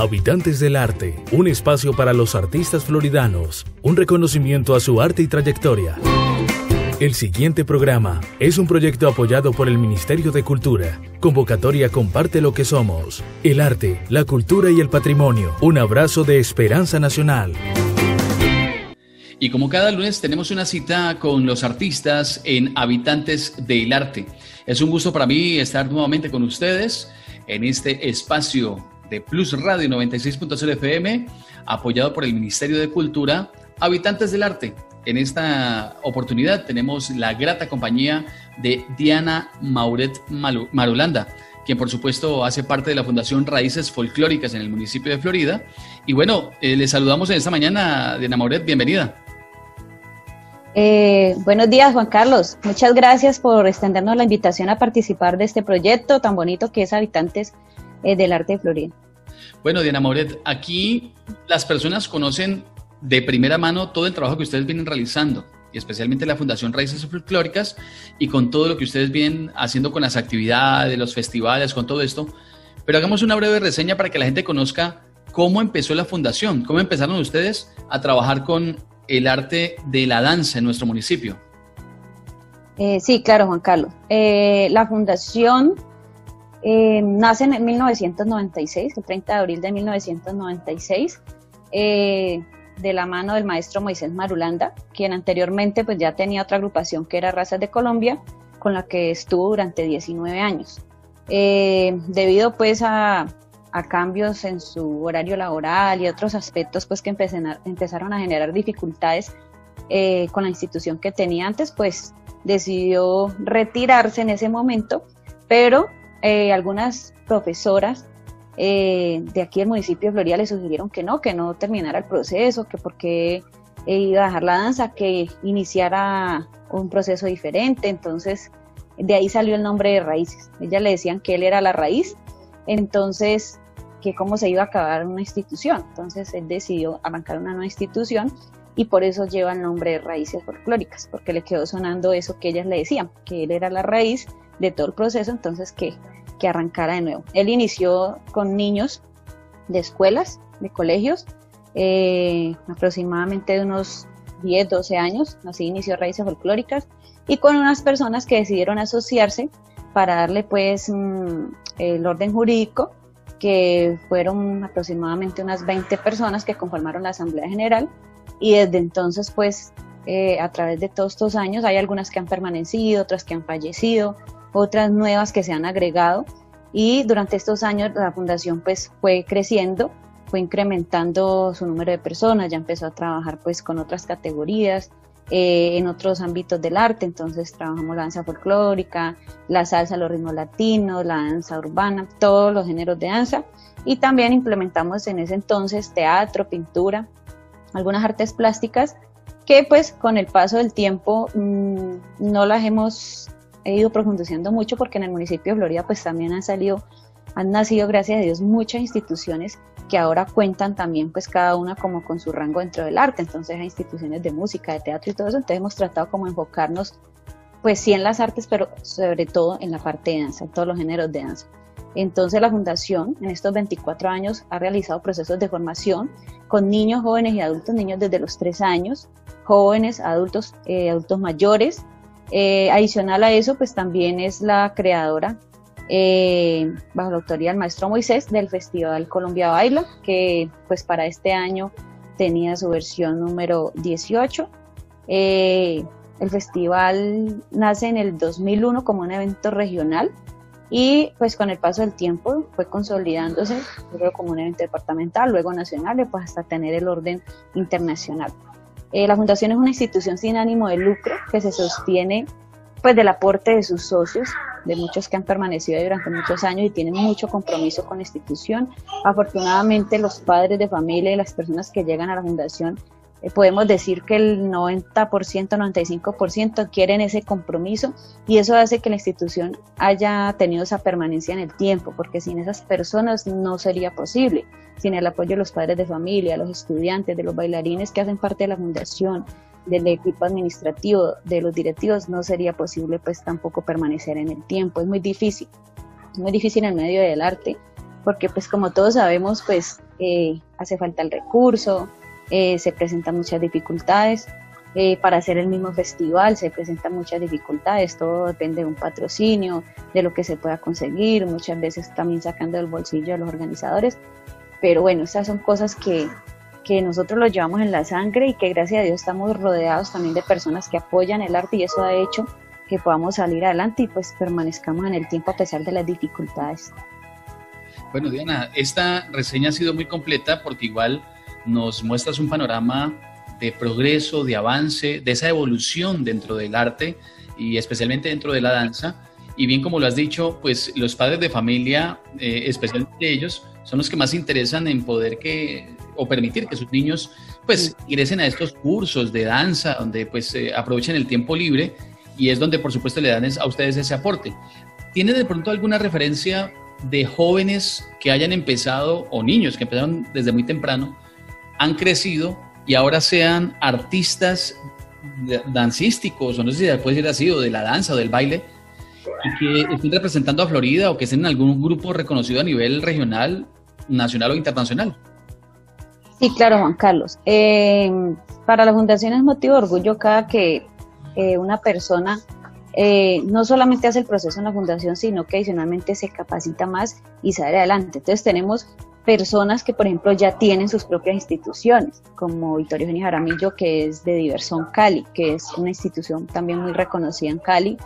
Habitantes del Arte, un espacio para los artistas floridanos, un reconocimiento a su arte y trayectoria. El siguiente programa es un proyecto apoyado por el Ministerio de Cultura. Convocatoria Comparte lo que somos. El arte, la cultura y el patrimonio. Un abrazo de esperanza nacional. Y como cada lunes tenemos una cita con los artistas en Habitantes del Arte. Es un gusto para mí estar nuevamente con ustedes en este espacio de Plus Radio 96.0 FM, apoyado por el Ministerio de Cultura, Habitantes del Arte. En esta oportunidad tenemos la grata compañía de Diana Mauret Marulanda, quien por supuesto hace parte de la Fundación Raíces Folclóricas en el municipio de Florida. Y bueno, eh, les saludamos en esta mañana, Diana Mauret, bienvenida. Eh, buenos días, Juan Carlos. Muchas gracias por extendernos la invitación a participar de este proyecto tan bonito que es Habitantes eh, del Arte de Florida. Bueno, Diana Moret, aquí las personas conocen de primera mano todo el trabajo que ustedes vienen realizando, y especialmente la Fundación Raíces Folclóricas, y con todo lo que ustedes vienen haciendo con las actividades, los festivales, con todo esto. Pero hagamos una breve reseña para que la gente conozca cómo empezó la fundación, cómo empezaron ustedes a trabajar con el arte de la danza en nuestro municipio. Eh, sí, claro, Juan Carlos. Eh, la fundación eh, nace en 1996, el 30 de abril de 1996, de la mano del maestro Moisés Marulanda, quien anteriormente pues ya tenía otra agrupación que era Razas de Colombia, con la que estuvo durante 19 años. debido pues a, a cambios en su horario laboral y otros aspectos pues que empezaron a generar dificultades eh, con la institución que tenía antes, pues decidió retirarse en ese momento, pero eh, algunas profesoras eh, de aquí del municipio de Florida le sugirieron que no, que no terminara el proceso, que porque iba a dejar la danza, que iniciara un proceso diferente, entonces de ahí salió el nombre de Raíces. Ellas le decían que él era la raíz, entonces que cómo se iba a acabar una institución. Entonces él decidió arrancar una nueva institución y por eso lleva el nombre de Raíces Folclóricas, porque le quedó sonando eso que ellas le decían, que él era la raíz de todo el proceso, entonces que, que arrancara de nuevo. Él inició con niños de escuelas, de colegios, eh, aproximadamente de unos 10, 12 años, así inició Raíces Folclóricas, y con unas personas que decidieron asociarse para darle pues mm, el orden jurídico que fueron aproximadamente unas 20 personas que conformaron la Asamblea General y desde entonces pues eh, a través de todos estos años hay algunas que han permanecido, otras que han fallecido, otras nuevas que se han agregado y durante estos años la fundación pues fue creciendo, fue incrementando su número de personas, ya empezó a trabajar pues con otras categorías, eh, en otros ámbitos del arte, entonces trabajamos la danza folclórica, la salsa, los ritmos latinos, la danza urbana, todos los géneros de danza. Y también implementamos en ese entonces teatro, pintura, algunas artes plásticas que pues con el paso del tiempo mm, no las hemos ido profundizando mucho porque en el municipio de Florida pues también han salido, han nacido gracias a Dios muchas instituciones que ahora cuentan también pues cada una como con su rango dentro del arte, entonces hay instituciones de música, de teatro y todo eso, entonces hemos tratado como enfocarnos pues sí en las artes, pero sobre todo en la parte de danza, en todos los géneros de danza. Entonces la Fundación en estos 24 años ha realizado procesos de formación con niños, jóvenes y adultos, niños desde los 3 años, jóvenes, adultos, eh, adultos mayores. Eh, adicional a eso, pues también es la creadora eh, bajo la autoría del maestro Moisés del Festival Colombia Baila, que pues para este año tenía su versión número 18. Eh, el festival nace en el 2001 como un evento regional y pues con el paso del tiempo fue consolidándose como un evento departamental, luego nacional y pues hasta tener el orden internacional. Eh, la fundación es una institución sin ánimo de lucro que se sostiene pues del aporte de sus socios, de muchos que han permanecido durante muchos años y tienen mucho compromiso con la institución. Afortunadamente los padres de familia y las personas que llegan a la fundación eh, podemos decir que el 90%, 95% quieren ese compromiso y eso hace que la institución haya tenido esa permanencia en el tiempo, porque sin esas personas no sería posible, sin el apoyo de los padres de familia, los estudiantes, de los bailarines que hacen parte de la fundación, del equipo administrativo, de los directivos, no sería posible pues tampoco permanecer en el tiempo. Es muy difícil, es muy difícil en medio del arte, porque pues como todos sabemos pues eh, hace falta el recurso, eh, se presentan muchas dificultades. Eh, para hacer el mismo festival se presentan muchas dificultades, todo depende de un patrocinio, de lo que se pueda conseguir, muchas veces también sacando del bolsillo a los organizadores, pero bueno, estas son cosas que, que nosotros lo llevamos en la sangre y que gracias a Dios estamos rodeados también de personas que apoyan el arte y eso ha hecho que podamos salir adelante y pues permanezcamos en el tiempo a pesar de las dificultades. Bueno, Diana, esta reseña ha sido muy completa porque igual nos muestras un panorama de progreso, de avance, de esa evolución dentro del arte y especialmente dentro de la danza. Y bien como lo has dicho, pues los padres de familia, eh, especialmente ellos, son los que más se interesan en poder que o permitir que sus niños pues ingresen a estos cursos de danza donde pues eh, aprovechen el tiempo libre y es donde por supuesto le dan a ustedes ese aporte. ¿Tiene de pronto alguna referencia de jóvenes que hayan empezado o niños que empezaron desde muy temprano, han crecido y ahora sean artistas dancísticos, o no sé si puede decir así, o de la danza o del baile, y que estén representando a Florida o que estén en algún grupo reconocido a nivel regional, nacional o internacional. Sí, claro, Juan Carlos. Eh, para la Fundación es motivo de orgullo cada que eh, una persona eh, no solamente hace el proceso en la fundación, sino que adicionalmente se capacita más y sale adelante. Entonces tenemos personas que, por ejemplo, ya tienen sus propias instituciones, como Vittorio Eugenio Jaramillo, que es de Diversón Cali, que es una institución también muy reconocida en Cali,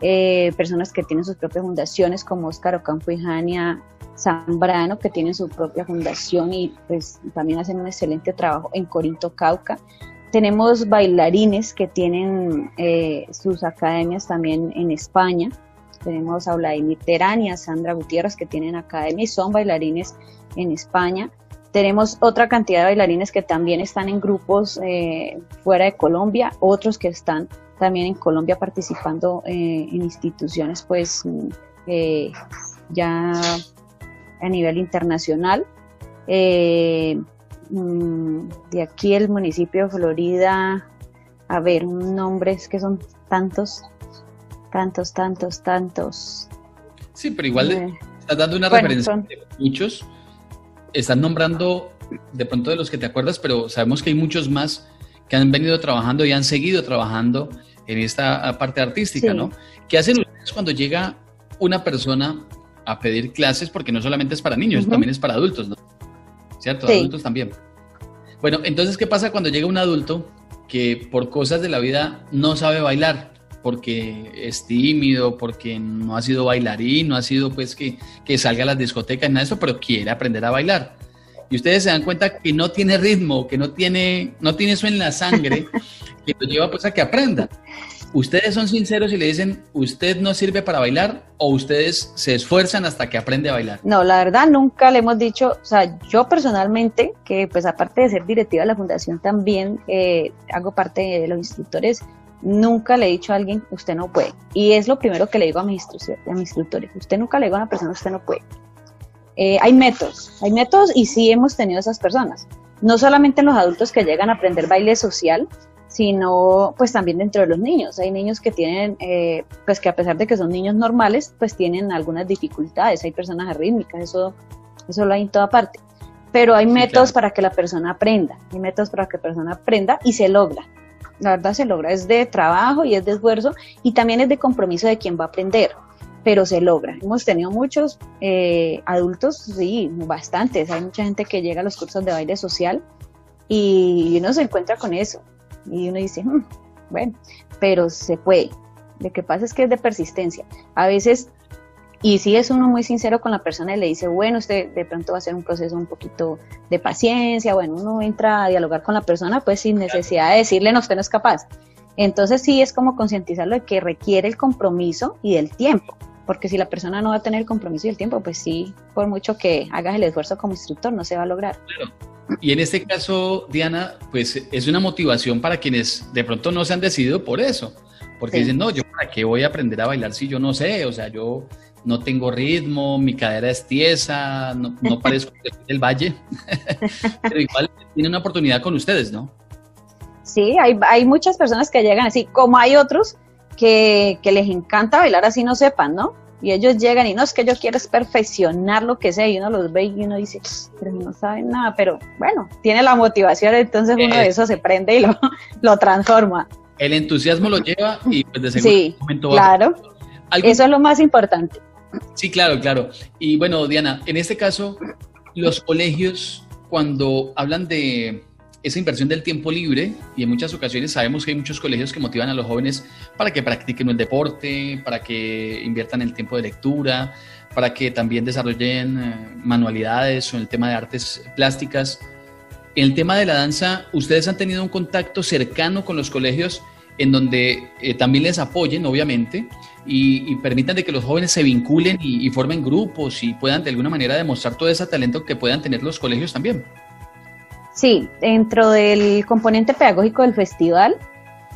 eh, personas que tienen sus propias fundaciones, como Óscar Ocampo y Jania Zambrano, que tienen su propia fundación y pues también hacen un excelente trabajo en Corinto, Cauca. Tenemos bailarines que tienen eh, sus academias también en España. Tenemos a Vladimir Terán y a Sandra Gutiérrez que tienen academias y son bailarines en España. Tenemos otra cantidad de bailarines que también están en grupos eh, fuera de Colombia, otros que están también en Colombia participando eh, en instituciones pues eh, ya a nivel internacional. Mm, de aquí el municipio de Florida, a ver, nombres que son tantos, tantos, tantos, tantos. Sí, pero igual estás dando una referencia de muchos están nombrando de pronto de los que te acuerdas, pero sabemos que hay muchos más que han venido trabajando y han seguido trabajando en esta parte artística, ¿no? ¿Qué hacen ustedes cuando llega una persona a pedir clases? Porque no solamente es para niños, también es para adultos, ¿no? ¿Cierto? Adultos también. Bueno, entonces, ¿qué pasa cuando llega un adulto que por cosas de la vida no sabe bailar? Porque es tímido, porque no ha sido bailarín, no ha sido pues que, que salga a las discotecas, nada de eso, pero quiere aprender a bailar. Y ustedes se dan cuenta que no tiene ritmo, que no tiene, no tiene eso en la sangre, que lo lleva pues a que aprenda. ¿Ustedes son sinceros y le dicen, usted no sirve para bailar o ustedes se esfuerzan hasta que aprende a bailar? No, la verdad nunca le hemos dicho, o sea, yo personalmente, que pues aparte de ser directiva de la fundación también eh, hago parte de los instructores, nunca le he dicho a alguien, usted no puede. Y es lo primero que le digo a mis, a mis instructores, usted nunca le digo a una persona, usted no puede. Eh, hay métodos, hay métodos y sí hemos tenido esas personas. No solamente los adultos que llegan a aprender baile social, sino pues también dentro de los niños. Hay niños que tienen, eh, pues que a pesar de que son niños normales, pues tienen algunas dificultades. Hay personas arrítmicas, eso, eso lo hay en toda parte. Pero hay métodos para que la persona aprenda, hay métodos para que la persona aprenda y se logra la verdad se logra, es de trabajo y es de esfuerzo y también es de compromiso de quien va a aprender, pero se logra. Hemos tenido muchos eh, adultos, sí, bastantes, hay mucha gente que llega a los cursos de baile social y uno se encuentra con eso y uno dice, hmm, bueno, pero se puede. Lo que pasa es que es de persistencia. A veces y si es uno muy sincero con la persona y le dice, bueno, usted de pronto va a ser un proceso un poquito de paciencia, bueno, uno entra a dialogar con la persona pues sin necesidad de decirle, no, usted no es capaz. Entonces sí es como concientizarlo de que requiere el compromiso y del tiempo, porque si la persona no va a tener el compromiso y el tiempo, pues sí, por mucho que hagas el esfuerzo como instructor, no se va a lograr. Claro. Y en este caso, Diana, pues es una motivación para quienes de pronto no se han decidido por eso, porque dicen, no, yo para qué voy a aprender a bailar si yo no sé, o sea, yo no tengo ritmo, mi cadera es tiesa, no, no parezco del valle, pero igual tiene una oportunidad con ustedes, ¿no? Sí, hay, hay muchas personas que llegan así, como hay otros que, que, les encanta bailar así no sepan, ¿no? Y ellos llegan y no es que yo quiero es perfeccionar lo que sea y uno los ve y uno dice, pero no saben nada, pero bueno, tiene la motivación, entonces uno de eso se prende y lo, lo transforma. El entusiasmo lo lleva y pues de seguro sí, momento claro. Eso es lo más importante. Sí, claro, claro. Y bueno, Diana, en este caso, los colegios, cuando hablan de esa inversión del tiempo libre, y en muchas ocasiones sabemos que hay muchos colegios que motivan a los jóvenes para que practiquen el deporte, para que inviertan el tiempo de lectura, para que también desarrollen eh, manualidades o en el tema de artes plásticas. En el tema de la danza, ¿ustedes han tenido un contacto cercano con los colegios en donde eh, también les apoyen, obviamente, y, permitan de que los jóvenes se vinculen y, formen grupos y puedan de alguna manera demostrar todo ese talento que puedan tener los colegios también. Sí, dentro del componente pedagógico del festival,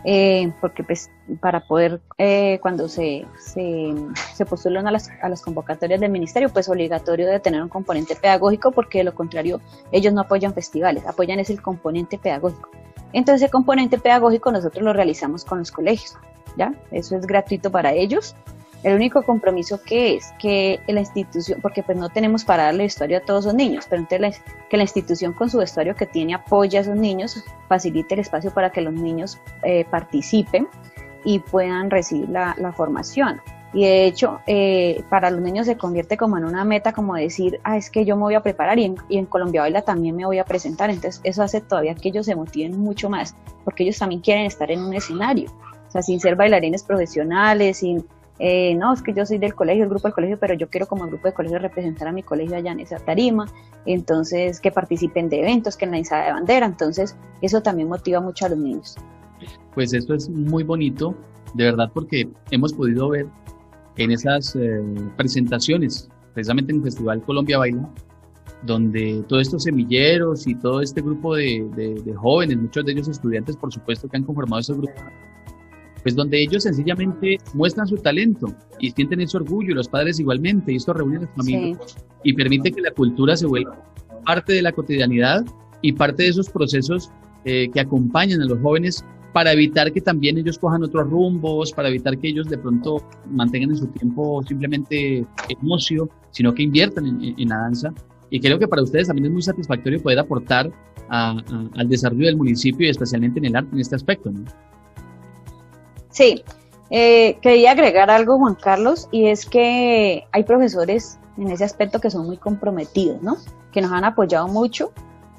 eh, porque pues para poder, eh, cuando se, se, se postulan a las, a las, convocatorias del ministerio, pues obligatorio de tener un componente pedagógico, porque de lo contrario ellos no apoyan festivales, apoyan es el componente pedagógico. Entonces ese componente pedagógico nosotros lo realizamos con los colegios. ¿ya? Eso es gratuito para ellos. El único compromiso que es que la institución, porque pues no tenemos para darle vestuario a todos los niños, pero entonces que la institución con su vestuario que tiene apoya a esos niños, facilite el espacio para que los niños eh, participen y puedan recibir la, formación. Y de hecho, eh, para los niños se convierte como en una meta, como decir, ah, es que yo me voy a preparar y en, y en Colombia Baila también me voy a presentar. Entonces, eso hace todavía que ellos se motiven mucho más, porque ellos también quieren estar en un escenario sin ser bailarines profesionales, sin, eh, no, es que yo soy del colegio, el grupo del colegio, pero yo quiero como grupo de colegio representar a mi colegio allá en esa tarima, entonces que participen de eventos, que en la izada de bandera, entonces eso también motiva mucho a los niños. Pues esto es muy bonito, de verdad, porque hemos podido ver en esas eh, presentaciones, precisamente en el Festival Colombia Baila, donde todos estos semilleros y todo este grupo de, de, jóvenes, muchos de ellos estudiantes, por supuesto, que han conformado esos grupos, pues donde ellos sencillamente muestran su talento y sienten ese orgullo, y los padres igualmente, y esto reúne a los familia y permite que la cultura se vuelva parte de la cotidianidad y parte de esos procesos eh, que acompañan a los jóvenes para evitar que también ellos cojan otros rumbos, para evitar que ellos de pronto mantengan en su tiempo simplemente el ocio, sino que inviertan en, la danza. Y creo que para ustedes también es muy satisfactorio poder aportar al desarrollo del municipio y especialmente en el arte en este aspecto. ¿no? Sí, eh, quería agregar algo, Juan Carlos, y es que hay profesores en ese aspecto que son muy comprometidos, ¿no? Que nos han apoyado mucho,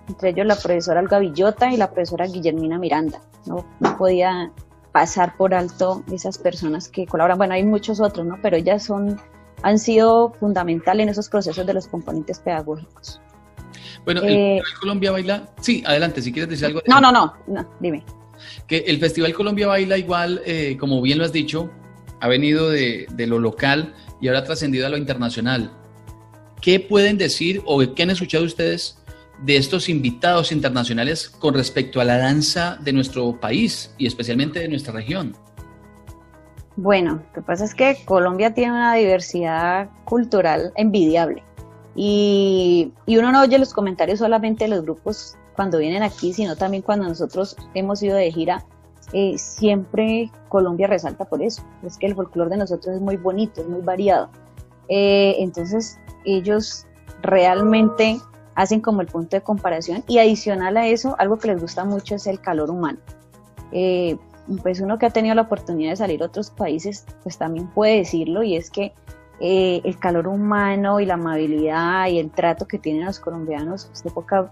entre ellos la profesora Olga Villota y la profesora Guillermina Miranda. No, no podía pasar por alto esas personas que colaboran. Bueno, hay muchos otros, ¿no? Pero ellas son, han sido fundamentales en esos procesos de los componentes pedagógicos. Bueno, el eh, Colombia Baila. Sí, adelante, si quieres decir algo. no, no, no, no, dime que el Festival Colombia Baila igual, eh, como bien lo has dicho, ha venido de, lo local y ahora ha trascendido a lo internacional. ¿Qué pueden decir o qué han escuchado ustedes de estos invitados internacionales con respecto a la danza de nuestro país y especialmente de nuestra región? Bueno, lo que pasa es que Colombia tiene una diversidad cultural envidiable y, y uno no oye los comentarios solamente de los grupos cuando vienen aquí, sino también cuando nosotros hemos ido de gira, eh, siempre Colombia resalta por eso. Es que el folclore de nosotros es muy bonito, es muy variado. Eh, entonces, ellos realmente hacen como el punto de comparación y adicional a eso, algo que les gusta mucho es el calor humano. Eh, pues uno que ha tenido la oportunidad de salir a otros países, pues también puede decirlo y es que el calor humano y la amabilidad y el trato que tienen los colombianos de poca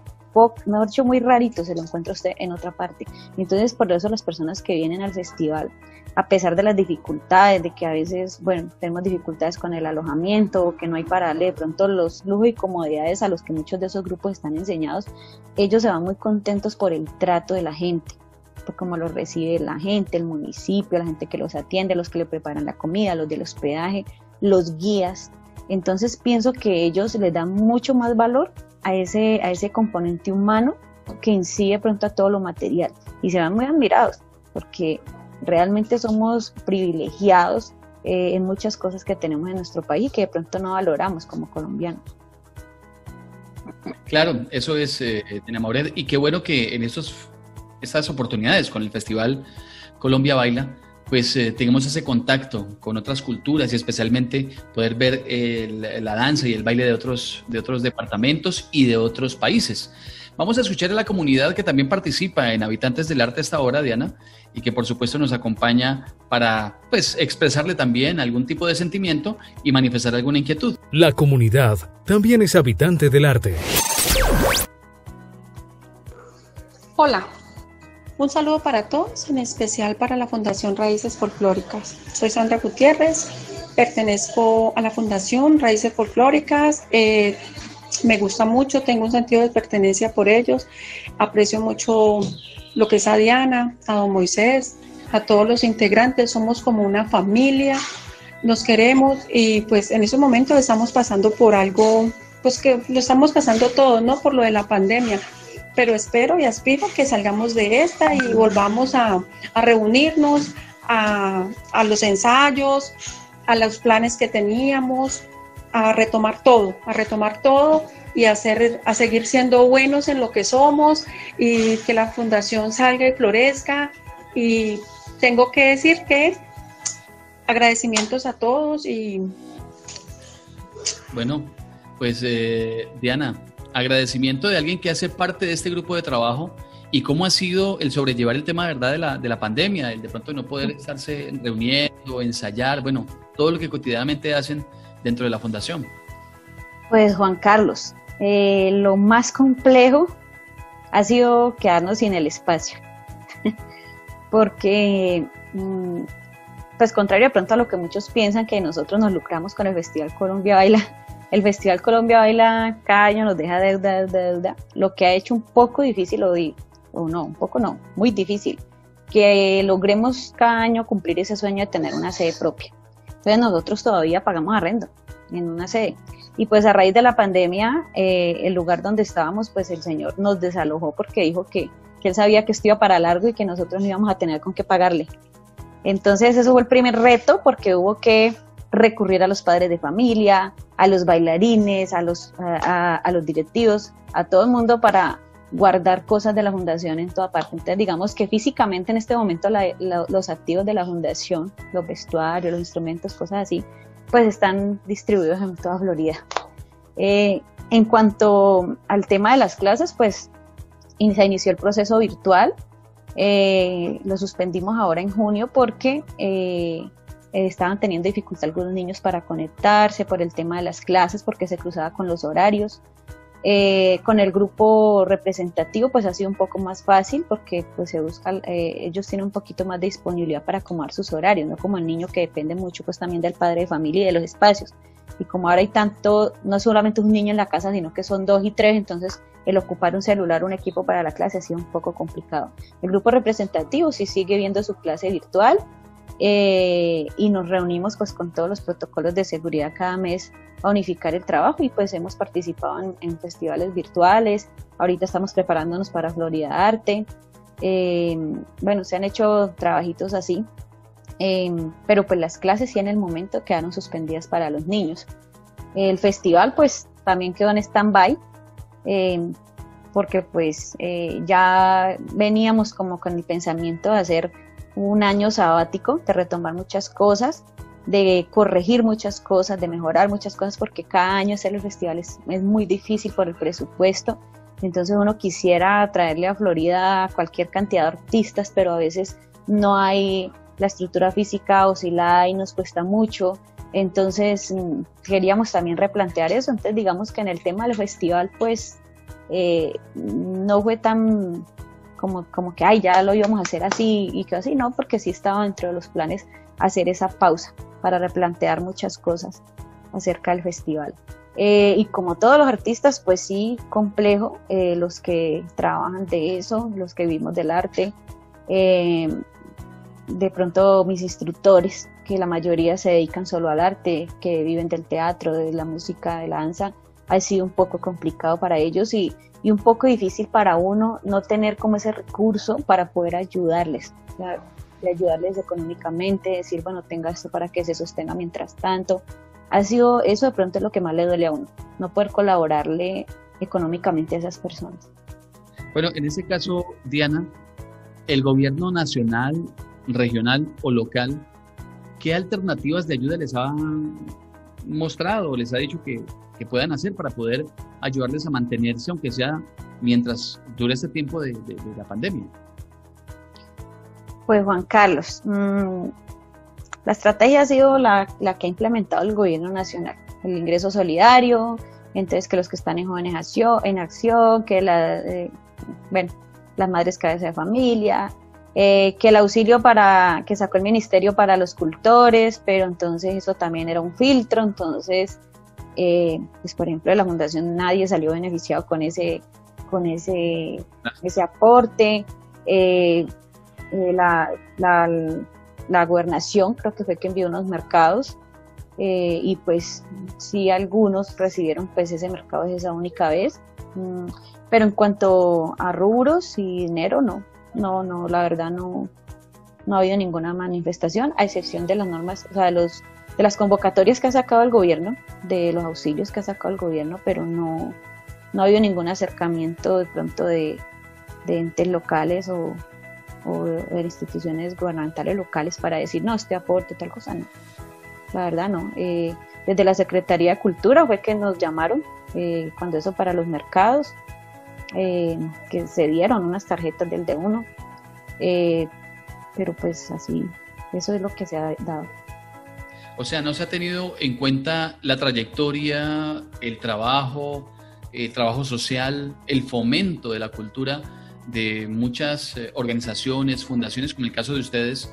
mejor dicho, muy rarito se lo encuentra usted en otra parte. Entonces, por eso las personas que vienen al festival, a pesar de las dificultades, de que a veces, bueno, tenemos dificultades con el alojamiento o que no hay para darle de pronto los lujos y comodidades a los que muchos de esos grupos están enseñados, ellos se van muy contentos por el trato de la gente por cómo los recibe la gente, el municipio, la gente que los atiende, los que le preparan la comida, los del hospedaje, los guías. Entonces pienso que ellos les dan mucho más valor a ese, a ese componente humano que en sí de pronto a todo lo material. Y se van muy admirados porque realmente somos privilegiados eh, en muchas cosas que tenemos en nuestro país que de pronto no valoramos como colombianos. Claro, eso es, eh, Y qué bueno que en esos, estas oportunidades con el Festival Colombia Baila pues eh, tengamos ese contacto con otras culturas y especialmente poder ver la danza y el baile de otros, de otros departamentos y de otros países. Vamos a escuchar a la comunidad que también participa en Habitantes del Arte esta hora, Diana, y que por supuesto nos acompaña para pues, expresarle también algún tipo de sentimiento y manifestar alguna inquietud. La comunidad también es habitante del arte. Hola, un saludo para todos, en especial para la Fundación Raíces Folclóricas. Soy Sandra Gutiérrez, pertenezco a la Fundación Raíces Folclóricas. Eh, me gusta mucho, tengo un sentido de pertenencia por ellos, aprecio mucho lo que es a Diana, a don Moisés, a todos los integrantes, somos como una familia, nos queremos y pues en ese momento estamos pasando por algo, pues que lo estamos pasando todo, ¿no? Por lo de la pandemia, pero espero y aspiro que salgamos de esta y volvamos a, reunirnos, a, a los ensayos, a los planes que teníamos, a retomar todo, a retomar todo y a, hacer, a seguir siendo buenos en lo que somos y que la fundación salga y florezca. Y tengo que decir que agradecimientos a todos y... Bueno, pues eh, Diana, agradecimiento de alguien que hace parte de este grupo de trabajo y cómo ha sido el sobrellevar el tema ¿verdad? De, la, de la pandemia, el de pronto no poder estarse reuniendo, ensayar, bueno, todo lo que cotidianamente hacen dentro de la fundación? Pues Juan Carlos, eh, lo más complejo ha sido quedarnos sin el espacio, porque, mm, pues contrario de pronto a lo que muchos piensan que nosotros nos lucramos con el Festival Colombia Baila, el Festival Colombia Baila cada año nos deja deuda, deuda, deuda, lo que ha hecho un poco difícil, o, o no, un poco no, muy difícil, que logremos cada año cumplir ese sueño de tener una sede propia. Entonces nosotros todavía pagamos arrendo en una sede. Y pues a raíz de la pandemia, eh, el lugar donde estábamos, pues el señor nos desalojó porque dijo que, él sabía que esto iba para largo y que nosotros no íbamos a tener con qué pagarle. Entonces eso fue el primer reto porque hubo que recurrir a los padres de familia, a los bailarines, a los, a los directivos, a todo el mundo para guardar cosas de la fundación en toda parte. Entonces, digamos que físicamente en este momento los activos de la fundación, los vestuarios, los instrumentos, cosas así, pues están distribuidos en toda Florida. Eh, en cuanto al tema de las clases, pues se inició el proceso virtual. Eh, lo suspendimos ahora en junio porque eh, estaban teniendo dificultad algunos niños para conectarse por el tema de las clases, porque se cruzaba con los horarios. Eh, con el grupo representativo pues ha sido un poco más fácil porque pues se busca, eh, ellos tienen un poquito más de disponibilidad para acomodar sus horarios, no como el niño que depende mucho pues también del padre de familia y de los espacios. Y como ahora hay tanto, no solamente un niño en la casa, sino que son dos y tres, entonces el ocupar un celular, un equipo para la clase ha sido un poco complicado. El grupo representativo sí sigue viendo su clase virtual, eh, y nos reunimos pues con todos los protocolos de seguridad cada mes a unificar el trabajo y pues hemos participado en, festivales virtuales, ahorita estamos preparándonos para Florida Arte, eh, bueno, se han hecho trabajitos así, eh, pero pues las clases sí en el momento quedaron suspendidas para los niños. El festival pues también quedó en stand-by porque pues ya veníamos como con el pensamiento de hacer un año sabático, de retomar muchas cosas, de corregir muchas cosas, de mejorar muchas cosas, porque cada año hacer los festivales es muy difícil por el presupuesto. Entonces uno quisiera traerle a Florida cualquier cantidad de artistas, pero a veces no hay la estructura física o si la hay nos cuesta mucho. Entonces mm, queríamos también replantear eso. Entonces digamos que en el tema del festival pues eh, no fue tan como, como que, ay, ya lo íbamos a hacer así y que así, no, porque sí estaba dentro de los planes hacer esa pausa para replantear muchas cosas acerca del festival. Eh, y como todos los artistas, pues sí, complejo, eh, los que trabajan de eso, los que vivimos del arte, eh, de pronto mis instructores, que la mayoría se dedican solo al arte, que viven del teatro, de la música, de la danza, ha sido un poco complicado para ellos y, y un poco difícil para uno no tener como ese recurso para poder ayudarles, de ayudarles económicamente, decir, bueno, tenga esto para que se sostenga mientras tanto. Ha sido eso de pronto es lo que más le duele a uno, no poder colaborarle económicamente a esas personas. Bueno, en ese caso, Diana, el gobierno nacional regional o local, ¿qué alternativas de ayuda les ha mostrado les ha dicho que, puedan hacer para poder ayudarles a mantenerse, aunque sea mientras dure este tiempo de, la pandemia? Pues Juan Carlos, mm, la estrategia ha sido la, que ha implementado el gobierno nacional, el ingreso solidario, entonces que los que están en jóvenes en acción, que la, eh, bueno, las madres cabeza de familia, eh, que el auxilio para que sacó el ministerio para los cultores, pero entonces eso también era un filtro, entonces, eh, pues por ejemplo, de la fundación nadie salió beneficiado con ese, con ese, ese aporte. Eh, la, la, la, gobernación creo que fue que envió unos mercados y pues sí algunos recibieron pues ese mercado esa única vez, mm, pero en cuanto a rubros y dinero no, no, no, la verdad no, no ha habido ninguna manifestación, a excepción de las normas, o sea, de, los, de las convocatorias que ha sacado el gobierno, de los auxilios que ha sacado el gobierno, pero no, no ha habido ningún acercamiento de pronto de, entes locales o, de instituciones gubernamentales locales para decir, no, este aporte, tal cosa, no. La verdad, no. Eh, desde la Secretaría de Cultura fue que nos llamaron, eh, cuando eso para los mercados, eh, que se dieron unas tarjetas del D1, eh, pero pues así, eso es lo que se ha dado. O sea, no se ha tenido en cuenta la trayectoria, el trabajo, el trabajo social, el fomento de la cultura de muchas eh, organizaciones, fundaciones, como el caso de ustedes,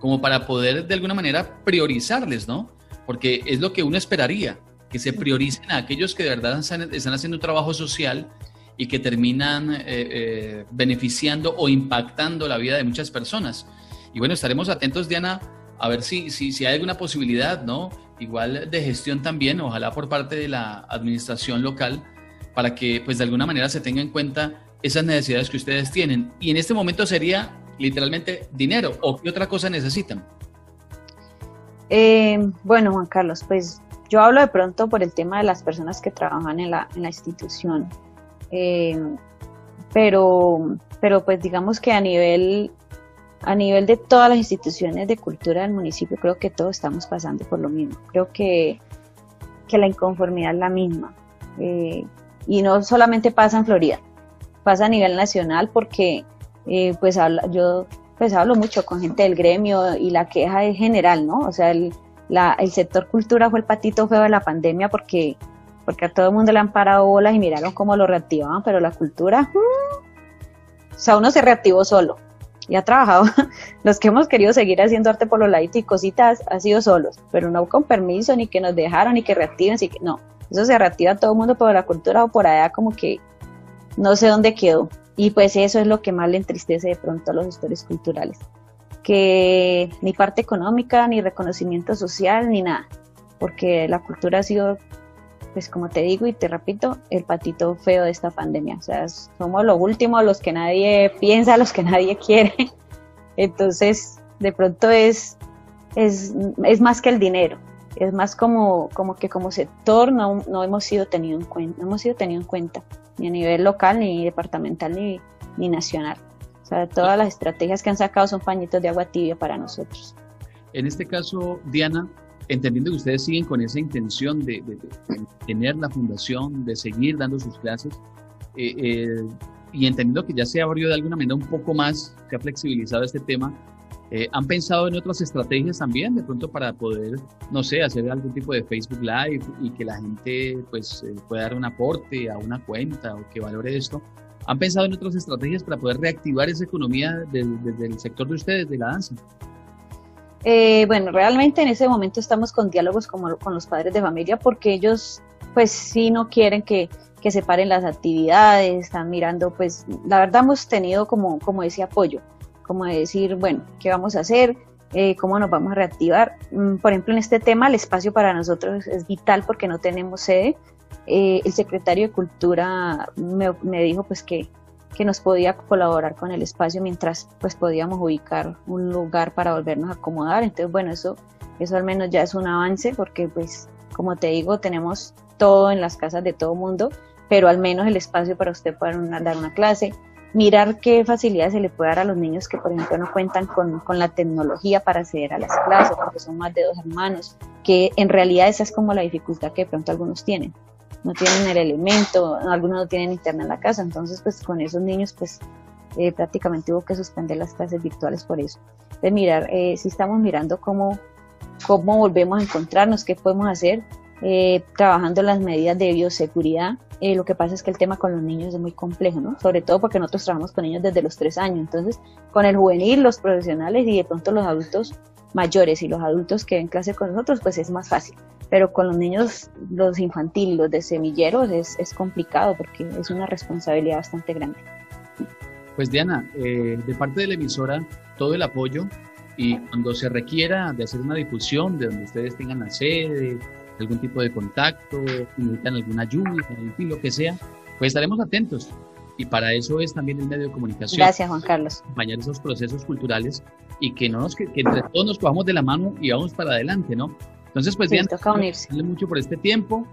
como para poder de alguna manera priorizarles, ¿no? Porque es lo que uno esperaría, que se prioricen a aquellos que de verdad están haciendo un trabajo social y que terminan eh, eh, beneficiando o impactando la vida de muchas personas. Y bueno, estaremos atentos, Diana, a ver si, si, si hay alguna posibilidad, ¿no? Igual de gestión también, ojalá por parte de la administración local, para que pues de alguna manera se tenga en cuenta esas necesidades que ustedes tienen. Y en este momento sería literalmente dinero o qué otra cosa necesitan. Eh, bueno, Juan Carlos, pues yo hablo de pronto por el tema de las personas que trabajan en la, en la institución. Eh, pero, pero pues digamos que a nivel, a nivel de todas las instituciones de cultura del municipio, creo que todos estamos pasando por lo mismo. Creo que, que la inconformidad es la misma. Eh, y no solamente pasa en Florida, pasa a nivel nacional porque eh, pues yo pues hablo mucho con gente del gremio y la queja es general, ¿no? O sea, el, la, el sector cultura fue el patito feo de la pandemia porque porque a todo el mundo le han parado bolas y miraron cómo lo reactivaban, pero la cultura, mm, o sea, uno se reactivó solo y ha trabajado. Los que hemos querido seguir haciendo arte por los laditos y cositas ha sido solos, pero no con permiso, ni que nos dejaron, ni que reactiven, así que no. Eso se reactiva todo el mundo, pero la cultura o por allá como que no sé dónde quedó. Y pues eso es lo que más le entristece de pronto a los gestores culturales. Que ni parte económica, ni reconocimiento social, ni nada. Porque la cultura ha sido pues como te digo y te repito, el patito feo de esta pandemia. O sea, somos lo último, los que nadie piensa, los que nadie quiere. Entonces, de pronto es, es, es más que el dinero. Es más como, como que como sector no, no hemos sido tenido en cuenta, no hemos sido tenido en cuenta, ni a nivel local, ni departamental, ni, ni nacional. O sea, todas las estrategias que han sacado son pañitos de agua tibia para nosotros. En este caso, Diana, entendiendo que ustedes siguen con esa intención de, tener la fundación, de seguir dando sus clases, eh, eh, y entendiendo que ya se abrió de alguna manera un poco más, se ha flexibilizado este tema, eh, ¿han pensado en otras estrategias también, de pronto para poder, no sé, hacer algún tipo de Facebook Live y que la gente pues pueda dar un aporte a una cuenta o que valore esto? ¿Han pensado en otras estrategias para poder reactivar esa economía desde el sector de ustedes, de la danza? Eh, bueno, realmente en ese momento estamos con diálogos como, con los padres de familia porque ellos pues sí no quieren que, que separen las actividades, están mirando pues la verdad hemos tenido como, como ese apoyo, como de decir, bueno, ¿qué vamos a hacer? Eh, ¿Cómo nos vamos a reactivar? Mm, por ejemplo, en este tema el espacio para nosotros es vital porque no tenemos sede. Eh, el secretario de Cultura me, me dijo pues que que nos podía colaborar con el espacio mientras pues podíamos ubicar un lugar para volvernos a acomodar. Entonces, bueno, eso, eso al menos ya es un avance porque pues como te digo, tenemos todo en las casas de todo mundo, pero al menos el espacio para usted poder dar una clase. mirar qué facilidades se le puede dar a los niños que, por ejemplo, no cuentan con, con, la tecnología para acceder a las clases, porque son más de dos hermanos, que en realidad esa es como la dificultad que de pronto algunos tienen. No tienen el elemento, algunos no tienen internet en la casa, entonces pues con esos niños pues eh, prácticamente hubo que suspender las clases virtuales por eso. De mirar, eh, si estamos mirando cómo, cómo volvemos a encontrarnos, qué podemos hacer, eh, trabajando las medidas de bioseguridad. Eh, lo que pasa es que el tema con los niños es muy complejo, ¿no? Sobre todo porque nosotros trabajamos con niños desde los tres años. Entonces, con el juvenil, los profesionales y de pronto los adultos mayores y los adultos que ven clase con nosotros, pues es más fácil. Pero con los niños, los infantiles, los de semilleros, es, es complicado porque es una responsabilidad bastante grande. Pues Diana, eh, de parte de la emisora, todo el apoyo y cuando se requiera de hacer una difusión de donde ustedes tengan la sede, algún tipo de contacto, necesitan alguna ayuda, en fin, lo que sea, pues estaremos atentos. Y para eso es también el medio de comunicación. Gracias, Juan Carlos. Acompañar esos procesos culturales y que, no nos, que, entre todos nos cojamos de la mano y vamos para adelante, ¿no? Entonces, pues bien, mucho por este tiempo.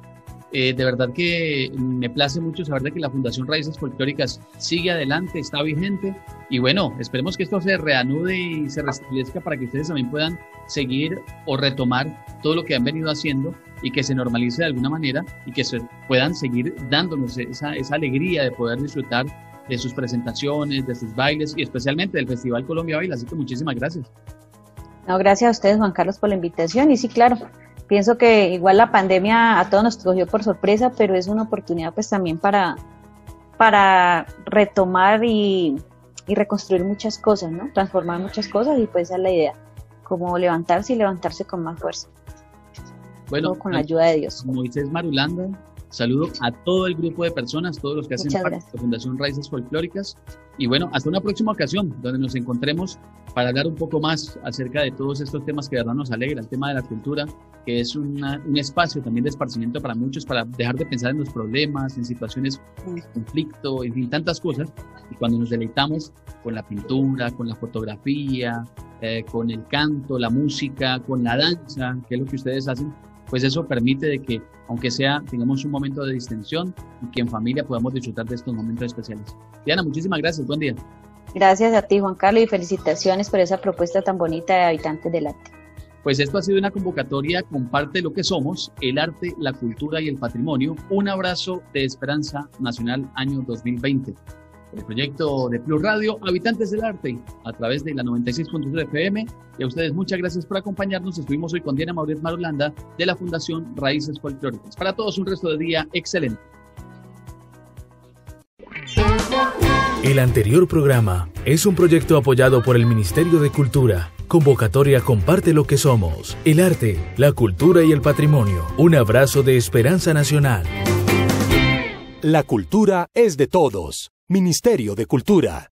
Eh, de verdad que me place mucho saber de que la Fundación Raíces Folclóricas sigue adelante, está vigente y bueno, esperemos que esto se reanude y se restablezca para que ustedes también puedan seguir o retomar todo lo que han venido haciendo y que se normalice de alguna manera y que se puedan seguir dándonos esa, esa alegría de poder disfrutar de sus presentaciones, de sus bailes y especialmente del Festival Colombia Baila. Así que muchísimas gracias. No, gracias a ustedes, Juan Carlos, por la invitación. Y sí, claro, pienso que igual la pandemia a todos nos cogió por sorpresa, pero es una oportunidad pues también para, para retomar y, y reconstruir muchas cosas, ¿no? Transformar muchas cosas y pues esa es la idea, como levantarse y levantarse con más fuerza. Bueno, con la ayuda de Dios. Moisés Marulanda, saludo a todo el grupo de personas, todos los que hacen parte de la Fundación Raíces Folclóricas. Y bueno, hasta una próxima ocasión donde nos encontremos para hablar un poco más acerca de todos estos temas que de verdad nos alegra, el tema de la cultura, que es un espacio también de esparcimiento para muchos, para dejar de pensar en los problemas, en situaciones de conflicto, en fin, tantas cosas. Y cuando nos deleitamos con la pintura, con la fotografía, eh, con el canto, la música, con la danza, que es lo que ustedes hacen, pues eso permite de que, aunque sea, tengamos un momento de distensión y que en familia podamos disfrutar de estos momentos especiales. Diana, muchísimas gracias, buen día. Gracias a ti, Juan Carlos, y felicitaciones por esa propuesta tan bonita de Habitantes del Arte. Pues esto ha sido una convocatoria Comparte lo que somos, el arte, la cultura y el patrimonio. Un abrazo de Esperanza Nacional año 2020 el proyecto de Plus Radio, Habitantes del Arte, a través de la 96.3 FM. Y a ustedes muchas gracias por acompañarnos. Estuvimos hoy con Diana Mauret Marulanda de la Fundación Raíces Folclóricas. Para todos un resto de día excelente. El anterior programa es un proyecto apoyado por el Ministerio de Cultura. Convocatoria Comparte lo que somos. El arte, la cultura y el patrimonio. Un abrazo de esperanza nacional. La cultura es de todos. Ministerio de Cultura.